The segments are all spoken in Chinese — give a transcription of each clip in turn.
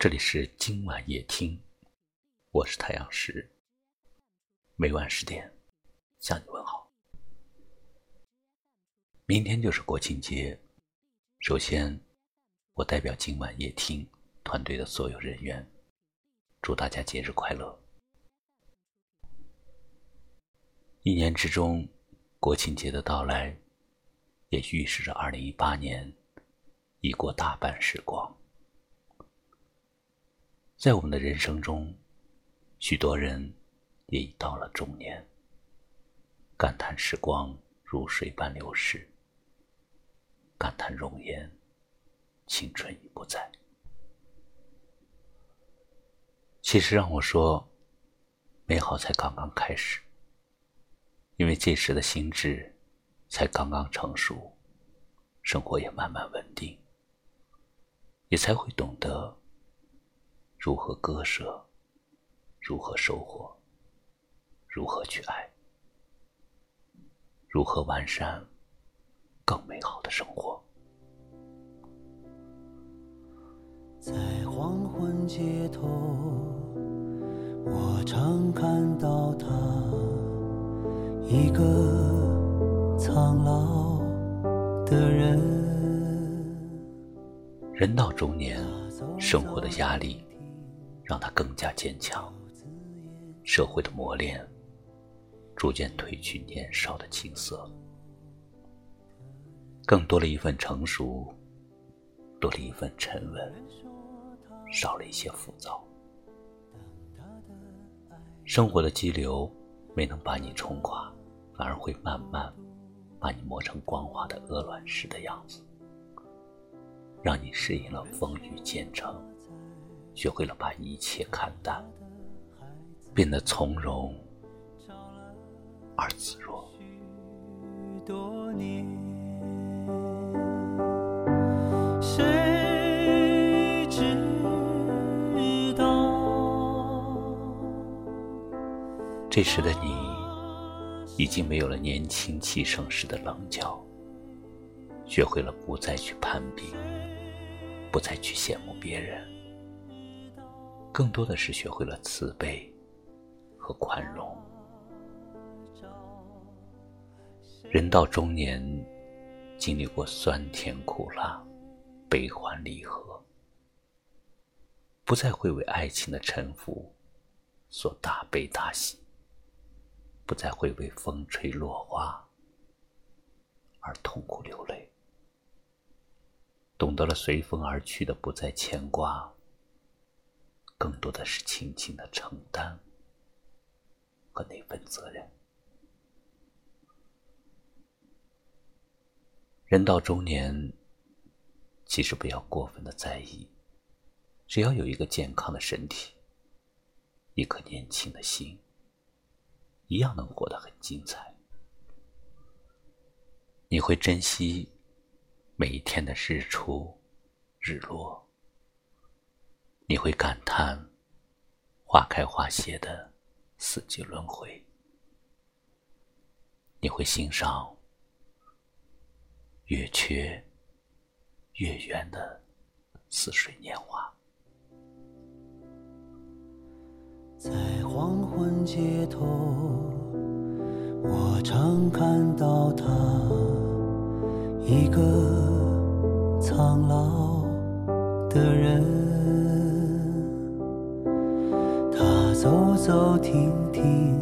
这里是今晚夜听，我是太阳石。每晚十点向你问好。明天就是国庆节，首先，我代表今晚夜听团队的所有人员，祝大家节日快乐。一年之中，国庆节的到来，也预示着二零一八年已过大半时光。在我们的人生中，许多人也已到了中年，感叹时光如水般流逝，感叹容颜青春已不在。其实让我说，美好才刚刚开始，因为这时的心智才刚刚成熟，生活也慢慢稳定，也才会懂得。如何割舍？如何收获？如何去爱？如何完善更美好的生活？在黄昏街头，我常看到他，一个苍老的人。人到中年，生活的压力。让他更加坚强。社会的磨练，逐渐褪去年少的青涩，更多了一份成熟，多了一份沉稳，少了一些浮躁。生活的激流没能把你冲垮，反而会慢慢把你磨成光滑的鹅卵石的样子，让你适应了风雨兼程。学会了把一切看淡，变得从容而自若。谁知道？这时的你，已经没有了年轻气盛时的棱角，学会了不再去攀比，不再去羡慕别人。更多的是学会了慈悲和宽容。人到中年，经历过酸甜苦辣、悲欢离合，不再会为爱情的沉浮所大悲大喜，不再会为风吹落花而痛苦流泪，懂得了随风而去的不再牵挂。更多的是轻轻的承担和那份责任。人到中年，其实不要过分的在意，只要有一个健康的身体，一颗年轻的心，一样能活得很精彩。你会珍惜每一天的日出、日落。你会感叹花开花谢的四季轮回，你会欣赏月缺月圆的似水年华。在黄昏街头，我常看到他，一个苍老的人。走走停停，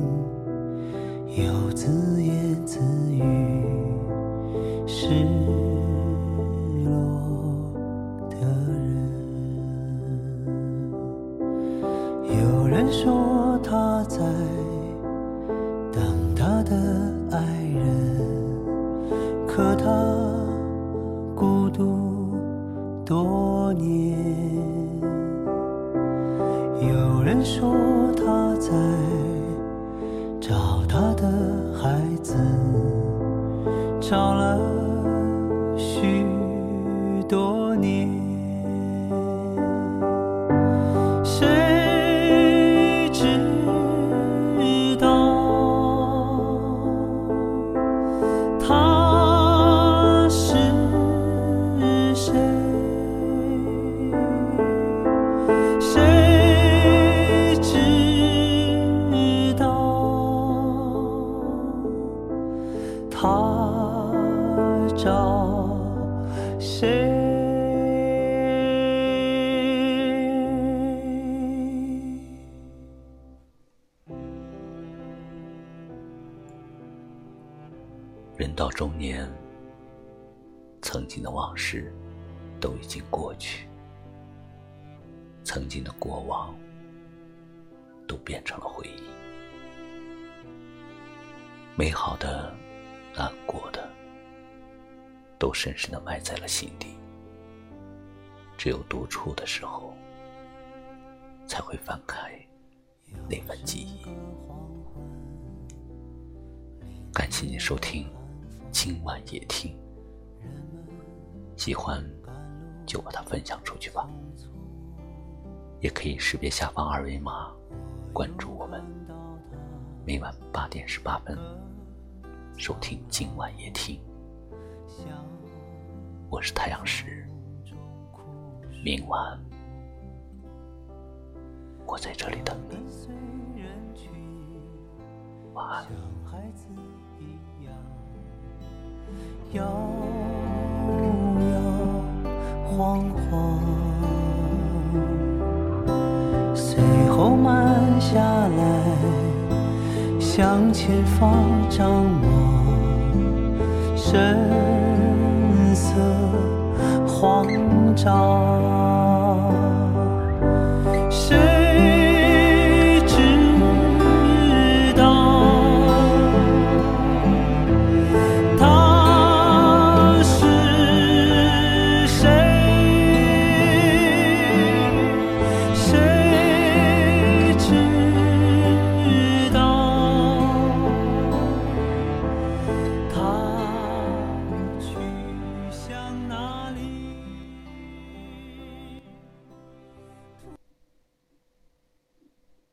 又自言自语，失落的人。有人说他在等他的爱人，可他孤独多找他的孩子，找了人到中年，曾经的往事都已经过去，曾经的过往都变成了回忆，美好的、难过的，都深深的埋在了心底。只有独处的时候，才会翻开那份记忆。感谢您收听。今晚夜听，喜欢就把它分享出去吧。也可以识别下方二维码关注我们。每晚八点十八分，收听今晚夜听。我是太阳石，明晚我在这里等你。晚安。摇摇晃晃，随后慢下来，向前方张望，神色慌张。